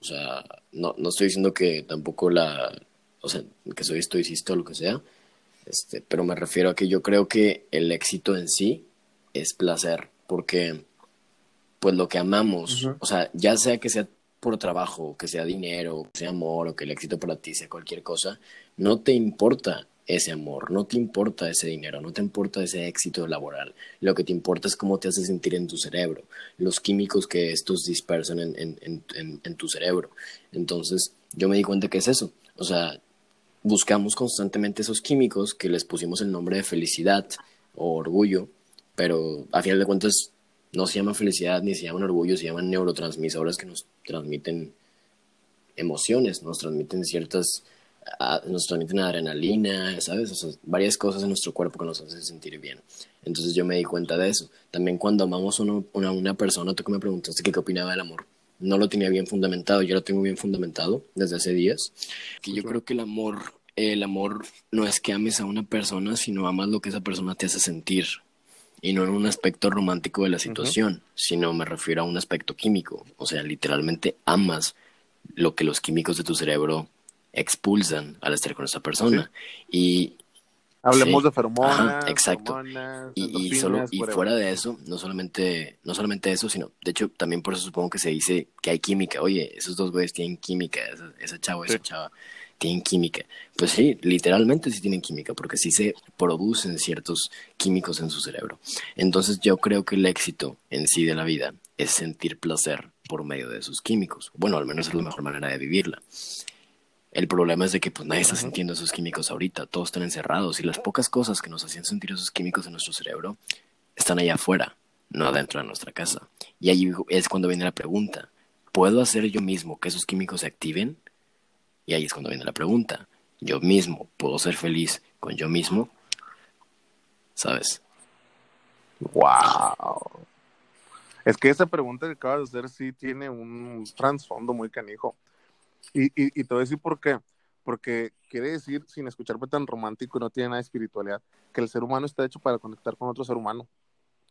O sea, no, no estoy diciendo que tampoco la, o sea, que soy estoicista o lo que sea, este, pero me refiero a que yo creo que el éxito en sí es placer, porque pues lo que amamos, o sea, ya sea que sea por trabajo, que sea dinero, que sea amor, o que el éxito para ti sea cualquier cosa, no te importa ese amor, no te importa ese dinero, no te importa ese éxito laboral. Lo que te importa es cómo te hace sentir en tu cerebro, los químicos que estos dispersan en, en, tu cerebro. Entonces, yo me di cuenta que es eso. O sea, buscamos constantemente esos químicos que les pusimos el nombre de felicidad o orgullo, pero a final de cuentas no se llama felicidad ni se llaman orgullo, se llaman neurotransmisores que nos transmiten emociones, nos transmiten ciertas, nos transmiten adrenalina, ¿sabes? O sea, varias cosas en nuestro cuerpo que nos hacen sentir bien. Entonces yo me di cuenta de eso. También cuando amamos a una, una persona, tú que me preguntaste qué opinaba del amor, no lo tenía bien fundamentado, yo lo tengo bien fundamentado desde hace días. Que yo creo que el amor, el amor no es que ames a una persona, sino amas lo que esa persona te hace sentir. Y no en un aspecto romántico de la situación, sino me refiero a un aspecto químico. O sea, literalmente amas lo que los químicos de tu cerebro expulsan al estar con esa persona. Y Hablemos de feromonas. exacto. y, y, solo, y fuera de eso, no solamente, no solamente eso, sino, de hecho, también por eso supongo que se dice que hay química. Oye, esos dos güeyes tienen química, esa, esa chava, esa chava tienen química. Pues sí, literalmente sí tienen química, porque sí se producen ciertos químicos en su cerebro. Entonces yo creo que el éxito en sí de la vida es sentir placer por medio de esos químicos. Bueno, al menos es la mejor manera de vivirla. El problema es de que pues nadie está sintiendo esos químicos ahorita, todos están encerrados y las pocas cosas que nos hacían sentir esos químicos en nuestro cerebro están allá afuera, no adentro de nuestra casa. Y ahí es cuando viene la pregunta, ¿puedo hacer yo mismo que esos químicos se activen? Y ahí es cuando viene la pregunta, ¿yo mismo puedo ser feliz con yo mismo? ¿Sabes? Wow. Es que esa pregunta que acabas de hacer sí tiene un trasfondo muy canijo. Y, y, te voy a decir por qué. Porque quiere decir, sin escucharme tan romántico y no tiene nada de espiritualidad, que el ser humano está hecho para conectar con otro ser humano.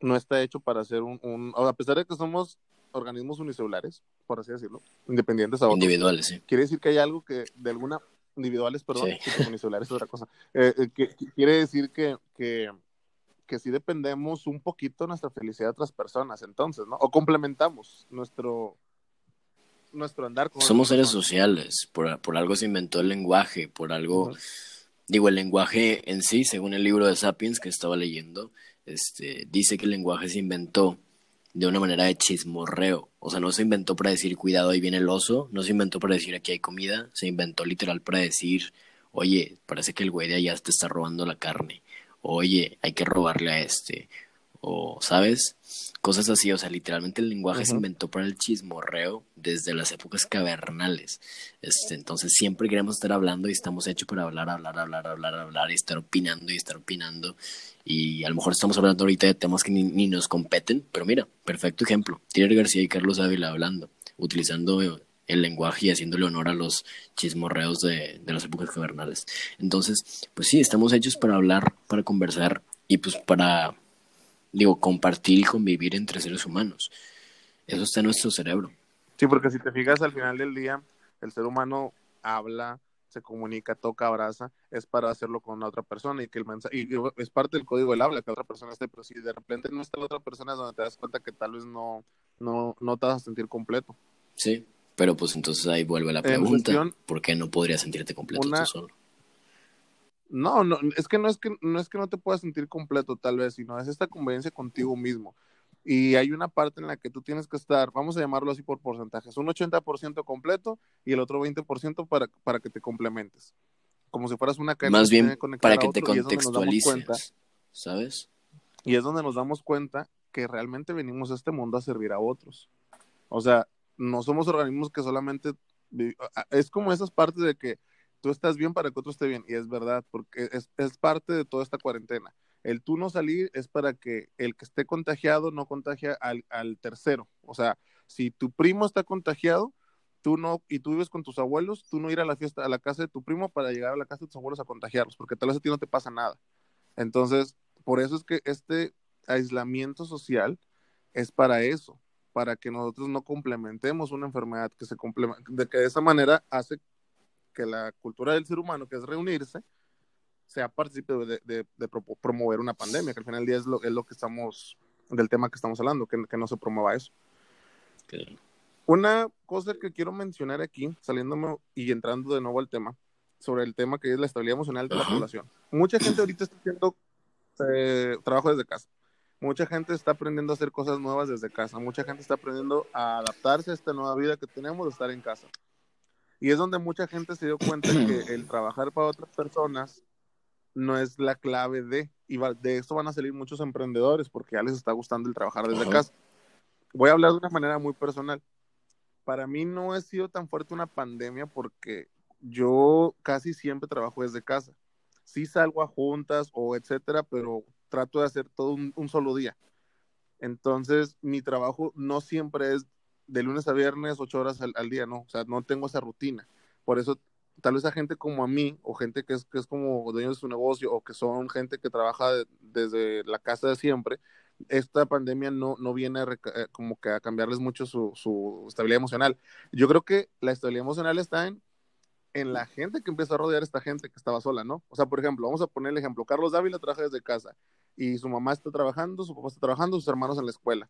No está hecho para ser un, un a pesar de que somos organismos unicelulares, por así decirlo, independientes a Individuales, sí. Quiere decir que hay algo que de alguna individuales, perdón, sí. unicelulares es otra cosa. Eh, eh, que, que, quiere decir que, que, que sí dependemos un poquito de nuestra felicidad de otras personas, entonces, ¿no? O complementamos nuestro, nuestro andar. Somos seres sociales, por, por, algo se inventó el lenguaje, por algo, uh -huh. digo, el lenguaje en sí, según el libro de Sapiens que estaba leyendo, este, dice que el lenguaje se inventó de una manera de chismorreo, o sea, no se inventó para decir cuidado, ahí viene el oso, no se inventó para decir aquí hay comida, se inventó literal para decir, oye, parece que el güey de allá te está robando la carne, oye, hay que robarle a este, o, ¿sabes? Cosas así, o sea, literalmente el lenguaje uh -huh. se inventó para el chismorreo desde las épocas cavernales. Este, entonces siempre queremos estar hablando y estamos hechos para hablar, hablar, hablar, hablar, hablar y estar opinando y estar opinando. Y a lo mejor estamos hablando ahorita de temas que ni, ni nos competen, pero mira, perfecto ejemplo. Tiene García y Carlos Ávila hablando, utilizando el lenguaje y haciéndole honor a los chismorreos de, de las épocas cavernales. Entonces, pues sí, estamos hechos para hablar, para conversar y pues para digo, compartir y convivir entre seres humanos. Eso está en nuestro cerebro. Sí, porque si te fijas al final del día, el ser humano habla, se comunica, toca, abraza, es para hacerlo con la otra persona y que el mensaje, y es parte del código del habla que la otra persona esté, pero si de repente no está la otra persona es donde te das cuenta que tal vez no, no, no te vas a sentir completo. Sí, pero pues entonces ahí vuelve la pregunta, ¿por qué no podrías sentirte completo tú solo? No, no, es que no es que no es que no te puedas sentir completo tal vez, sino es esta conveniencia contigo mismo. Y hay una parte en la que tú tienes que estar, vamos a llamarlo así por porcentajes, un 80% completo y el otro 20% para, para que te complementes. Como si fueras una cadena. Más bien para que te contextualices, ¿sabes? Y es donde nos damos cuenta que realmente venimos a este mundo a servir a otros. O sea, no somos organismos que solamente... Es como esas partes de que tú estás bien para que otro esté bien. Y es verdad, porque es, es parte de toda esta cuarentena el tú no salir es para que el que esté contagiado no contagie al, tercero. O sea, si tu primo está contagiado, tú no, y tú vives con tus abuelos, tú no ir a la fiesta, a la casa de tu primo para llegar a la casa de tus abuelos a contagiarlos, porque tal vez a ti no te pasa nada. Entonces, por eso es que este aislamiento social es para eso, para que nosotros no complementemos una enfermedad que se de que de esa manera hace que la cultura del ser humano, que es reunirse, sea partícipe de, promover una pandemia, que al final del día es lo, es lo que estamos, del tema que estamos hablando, que, no se promueva eso. Una cosa que quiero mencionar aquí, saliéndome y entrando de nuevo al tema, sobre el tema que es la estabilidad emocional de la población. Mucha gente ahorita está haciendo eh, trabajo desde casa. Mucha gente está aprendiendo a hacer cosas nuevas desde casa. Mucha gente está aprendiendo a adaptarse a esta nueva vida que tenemos de estar en casa. Y es donde mucha gente se dio cuenta que *clears throat* el trabajar para otras personas no es la clave de, y de esto van a salir muchos emprendedores porque ya les está gustando el trabajar desde casa. Voy a hablar de una manera muy personal. Para mí no ha sido tan fuerte una pandemia porque yo casi siempre trabajo desde casa. Sí salgo a juntas o etcétera, pero trato de hacer todo un, solo día. Entonces, mi trabajo no siempre es de lunes a viernes, ocho horas al, día, no. O sea, no tengo esa rutina. Por eso tal vez a gente como a mí, o gente que es, que es como dueños de su negocio, o que son gente que trabaja desde la casa de siempre, esta pandemia no, no viene a eh, como que a cambiarles mucho su, su, estabilidad emocional. Yo creo que la estabilidad emocional está en, en la gente que empieza a rodear a esta gente que estaba sola, ¿no? O sea, por ejemplo, vamos a poner el ejemplo, Carlos Dávila trabaja desde casa y su mamá está trabajando, su papá está trabajando, sus hermanos en la escuela.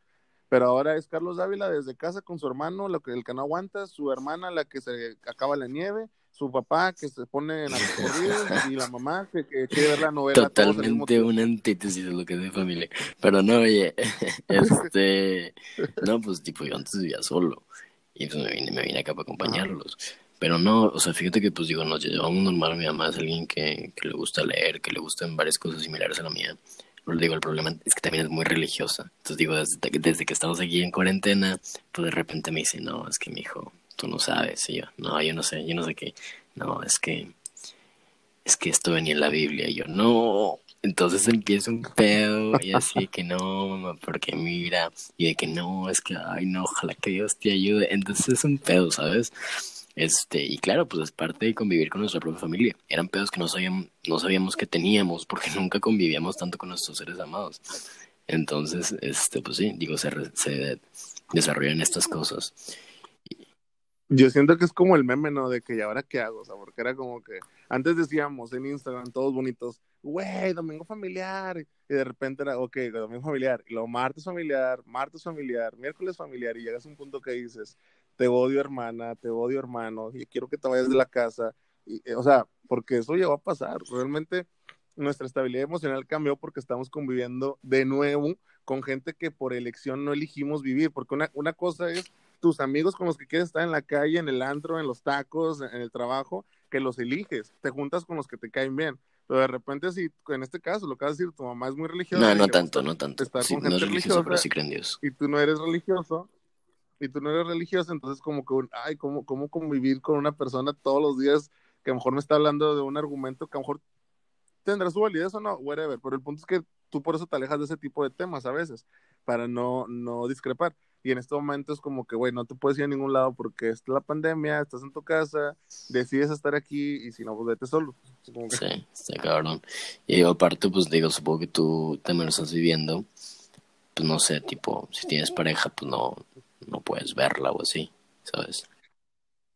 Pero ahora es Carlos Dávila desde casa con su hermano, lo que, el que no aguanta, su hermana la que se acaba la nieve, su papá que se pone en la *laughs* y la mamá que, quiere ver la novela. Totalmente una antítesis de lo que es de familia. Pero no, oye, *laughs* este, no, pues tipo yo antes vivía solo y pues me vine, me vine acá para acompañarlos. Pero no, o sea, fíjate que pues digo, nos llevamos normal, mi mamá es alguien que, que le gusta leer, que le gustan varias cosas similares a la mía. Digo, el problema es que también es muy religiosa. Entonces digo, desde, desde que estamos aquí en cuarentena, pues de repente me dice, no, es que mi hijo, tú no sabes. Y yo, no, yo no sé, yo no sé qué. No, es que, es que esto venía en la Biblia. Y yo, no. Entonces empieza un pedo y así que no, mamá, porque mira, y de que no, es que, ay, no, ojalá que Dios te ayude. Entonces es un pedo, ¿sabes? Este, y claro, pues es parte de convivir con nuestra propia familia. Eran pedos que no sabíamos, no sabíamos que teníamos *laughs* porque nunca convivíamos tanto con nuestros seres amados. Entonces, este, pues sí, digo, se, se desarrollan estas cosas. Yo siento que es como el meme, ¿no? De que, ¿y ahora qué hago? O sea, porque era como que antes decíamos en Instagram, todos bonitos, güey, domingo familiar. Y de repente era, ok, domingo familiar. Y luego martes familiar, martes familiar, miércoles familiar. Y llegas a un punto que dices, te odio hermana, te odio hermano, y quiero que te vayas de la casa. Y, eh, o sea, porque eso llegó a pasar. Realmente nuestra estabilidad emocional cambió porque estamos conviviendo de nuevo con gente que por elección no elegimos vivir. Porque una, una cosa es tus amigos con los que quieres estar en la calle, en el antro, en los tacos, en el trabajo, que los eliges, te juntas con los que te caen bien. Pero de repente, si en este caso, lo que vas a decir, tu mamá es muy religiosa. No, no tanto, no tanto. Sí, no es religioso, pero sí creen Dios. Y tú no eres religioso, y tú no eres religioso, entonces como que, ay, ¿cómo, ¿cómo convivir con una persona todos los días que a lo mejor me está hablando de un argumento que a lo mejor tendrá su validez o no, whatever, pero el punto es que tú por eso te alejas de ese tipo de temas a veces, para no, no discrepar. Y en este momento es como que, güey, no te puedes ir a ningún lado porque es la pandemia, estás en tu casa, decides estar aquí y si no, pues vete solo. Sí, está cabrón. Y aparte, pues digo, supongo que tú también lo estás viviendo. Pues no sé, tipo, si tienes pareja, pues no, no puedes verla o así, ¿sabes?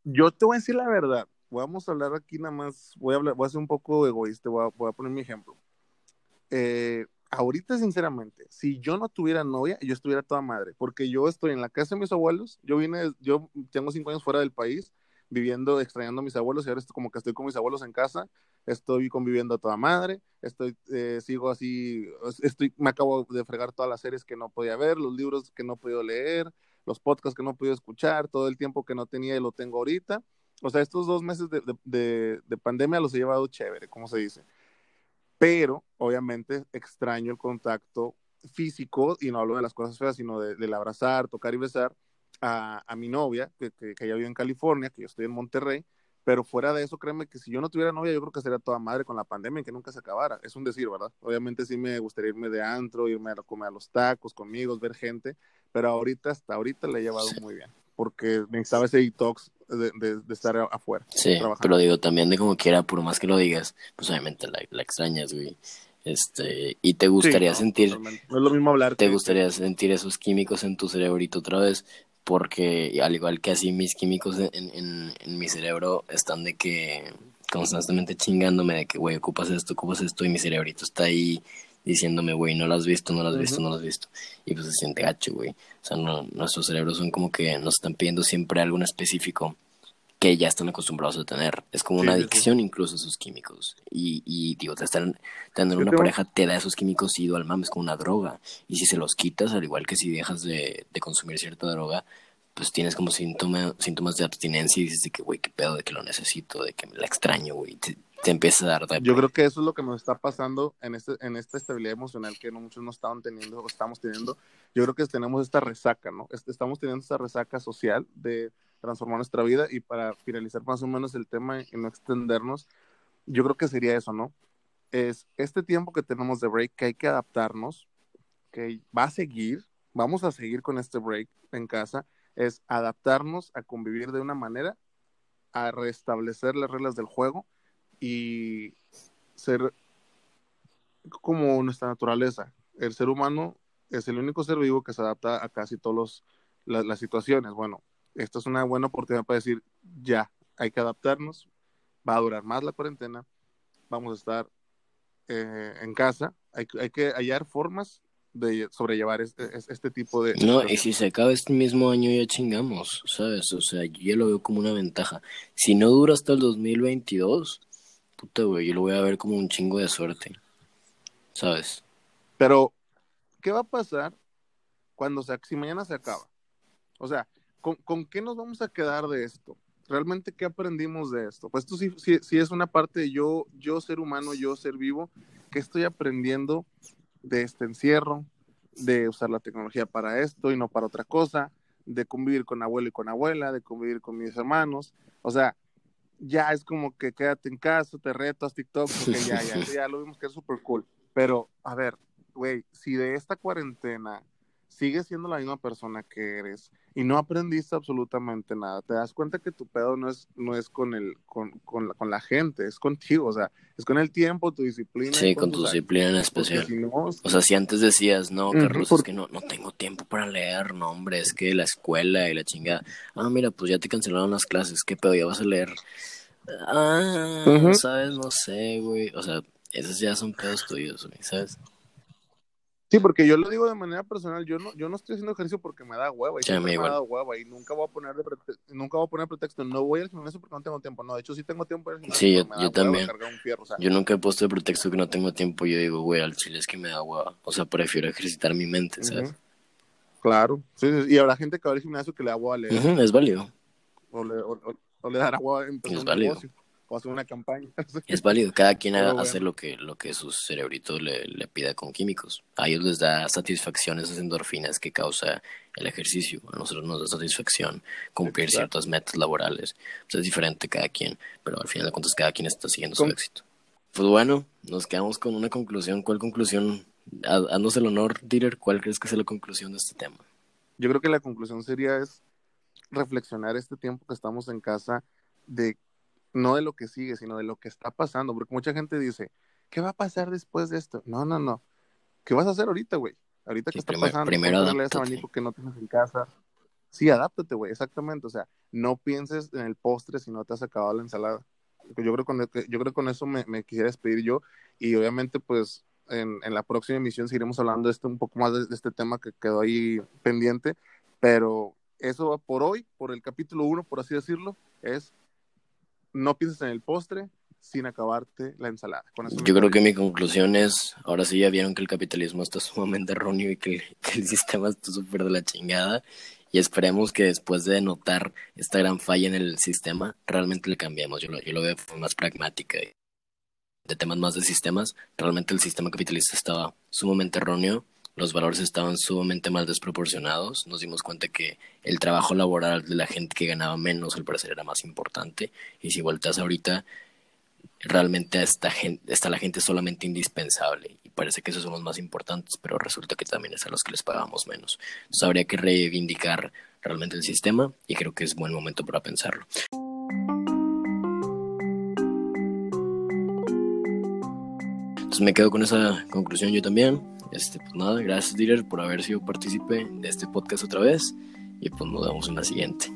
Yo te voy a decir la verdad. vamos a hablar aquí nada más, voy a hablar, voy a ser un poco egoísta, voy a, voy a poner mi ejemplo. Eh, ahorita, sinceramente, si yo no tuviera novia, yo estuviera toda madre, porque yo estoy en la casa de mis abuelos, yo vine, yo tengo cinco años fuera del país, viviendo, extrañando a mis abuelos, y ahora estoy como que estoy con mis abuelos en casa, estoy conviviendo a toda madre, estoy, eh, sigo así, estoy, me acabo de fregar todas las series que no podía ver, los libros que no he podido leer, los podcasts que no podido escuchar, todo el tiempo que no tenía y lo tengo ahorita. O sea, estos dos meses de, de, de pandemia los he llevado chévere, como se dice pero obviamente extraño el contacto físico, y no hablo de las cosas feas, sino de, del abrazar, tocar y besar a, a mi novia, que, que, que, ella vive en California, que yo estoy en Monterrey, pero fuera de eso, créeme que si yo no tuviera novia, yo creo que sería toda madre con la pandemia y que nunca se acabara. Es un decir, ¿verdad? Obviamente sí me gustaría irme de antro, irme a comer a los tacos conmigo, ver gente, pero ahorita, hasta ahorita le he llevado muy bien, porque necesitaba ese detox de, de, de estar afuera. Sí, trabajando. pero digo, también de como quiera, por más que lo digas, pues obviamente la, la extrañas, güey. Este, y te gustaría sí, no, sentir, no es lo mismo hablar. te gustaría sentir esos químicos en tu cerebrito otra vez, porque al igual que así mis químicos en, en, en mi cerebro están de que constantemente chingándome de que, güey, ocupas esto, ocupas esto, y mi cerebrito está ahí diciéndome, güey, no lo has visto, no lo has visto, no lo has visto. Y pues se siente gacho, güey. O sea, no, nuestros cerebros son como que nos están pidiendo siempre algo en específico que ya están acostumbrados a tener. Es como Sí, una sí. adicción incluso a esos químicos. Y, y digo, te están, tener una pareja te da esos químicos ido al mames como una droga. Y si se los quitas, al igual que si dejas de, de consumir cierta droga, pues tienes como síntoma, síntomas de abstinencia y dices de que, güey, qué pedo, de que lo necesito, de que me la extraño, güey. Te, te empieza a dar... Yo creo que eso es lo que nos está pasando en, este, en esta estabilidad emocional que no, muchos no estaban teniendo o estamos teniendo. Yo creo que tenemos esta resaca, ¿no? Estamos teniendo esta resaca social de transformar nuestra vida y para finalizar más o menos el tema y no extendernos, yo creo que sería eso, ¿no? Es este tiempo que tenemos de break que hay que adaptarnos, que va a seguir, vamos a seguir con este break en casa, es adaptarnos a convivir de una manera, a restablecer las reglas del juego y ser como nuestra naturaleza. El ser humano es el único ser vivo que se adapta a casi todas las situaciones. Bueno, esta es una buena oportunidad para decir, ya, hay que adaptarnos, va a durar más la cuarentena, vamos a estar eh, en casa, hay, hay, que hallar formas de sobrellevar este, este tipo de... No, y si se acaba este mismo año ya chingamos, ¿sabes? O sea, yo ya lo veo como una ventaja. Si no dura hasta el 2022, puta, güey, yo lo voy a ver como un chingo de suerte, ¿sabes? Pero, ¿qué va a pasar cuando se, si mañana se acaba? O sea, ¿con, ¿con, qué nos vamos a quedar de esto? ¿Realmente qué aprendimos de esto? Pues esto sí, sí, sí es una parte de yo, yo ser humano, yo ser vivo, que estoy aprendiendo de este encierro, de usar la tecnología para esto y no para otra cosa, de convivir con abuelo y con abuela, de convivir con mis hermanos. O sea, ya es como que quédate en casa, te retas TikTok, porque ya, ya, ya lo vimos que es súper cool. Pero, a ver, güey, si de esta cuarentena sigues siendo la misma persona que eres y no aprendiste absolutamente nada, te das cuenta que tu pedo no es, no es con, el, con, con, la, con la gente, es contigo, o sea, es con el tiempo, tu disciplina. Sí, con tu disciplina en especial. Si no, o sea, si antes decías, no, Carlos, es que no, no tengo tiempo para leer, no, hombre, es que la escuela y la chingada. Ah, mira, pues ya te cancelaron las clases, ¿qué pedo? ¿Ya vas a leer? Ah, uh -huh. ¿sabes? No sé, güey. O sea, esos ya son pedos tuyos, güey, ¿sabes? Sí, porque yo lo digo de manera personal, yo no, yo no estoy haciendo ejercicio porque me da hueva y me ha dado hueva y nunca voy a poner de nunca voy a poner pretexto, no voy al gimnasio porque no tengo tiempo, no, de hecho sí tengo tiempo el gimnasio, Sí, yo, yo también. Fierro, o sea. Yo nunca he puesto de pretexto que no tengo tiempo, yo digo, güey, al chile es que me da hueva, o sea, prefiero ejercitar mi mente, ¿sabes? Uh -huh. Claro, sí, sí, y habrá gente que va al gimnasio que le da hueva a leer. Uh -huh, es válido. O le, o, o, o le dará hueva en es válido. Negocio o hacer una campaña. *laughs* Es válido, cada quien bueno. hace lo que, lo que su cerebrito le, le, pida con químicos. A ellos les da satisfacción esas endorfinas que causa el ejercicio. A nosotros nos da satisfacción cumplir Exacto. ciertas metas laborales. Pues es diferente cada quien, pero al final de cuentas cada quien está siguiendo su éxito. Pues bueno, nos quedamos con una conclusión. ¿Cuál conclusión? Haznos el honor, Dieter, ¿cuál crees que es la conclusión de este tema? Yo creo que la conclusión sería es reflexionar este tiempo que estamos en casa de no de lo que sigue, sino de lo que está pasando, porque mucha gente dice, ¿qué va a pasar después de esto? No, no, no. ¿Qué vas a hacer ahorita, güey? Ahorita sí, que está primer, pasando, primero ese abanico que no tienes en casa. Sí, adáptate, güey, exactamente. O sea, no pienses en el postre si no te has acabado la ensalada. Yo creo, con, yo creo con eso me, me quisiera despedir yo y obviamente pues en, en, la próxima emisión seguiremos hablando de este, un poco más de, de, este tema que quedó ahí pendiente, pero eso va por hoy, por el capítulo 1, por así decirlo, es no pienses en el postre sin acabarte la ensalada. Con eso Yo creo que mi conclusión es, ahora sí ya vieron que el capitalismo está *laughs* sumamente erróneo y que, que el sistema está súper de la chingada y esperemos que después de notar esta gran falla en el sistema, realmente le cambiemos. Yo lo, yo lo veo más pragmática. De temas más de sistemas, realmente el sistema capitalista estaba sumamente erróneo, los valores estaban sumamente mal desproporcionados, nos dimos cuenta que el trabajo laboral de la gente que ganaba menos al parecer era más importante, y si vueltas ahorita, realmente esta gente, está la gente solamente indispensable y parece que esos son los más importantes, pero resulta que también es a los que les pagamos menos. Entonces habría que reivindicar realmente el sistema y creo que es buen momento para pensarlo. Entonces me quedo con esa conclusión yo también. Este, pues nada, gracias Dieter por haber sido partícipe de este podcast otra vez y pues nos vemos en la siguiente.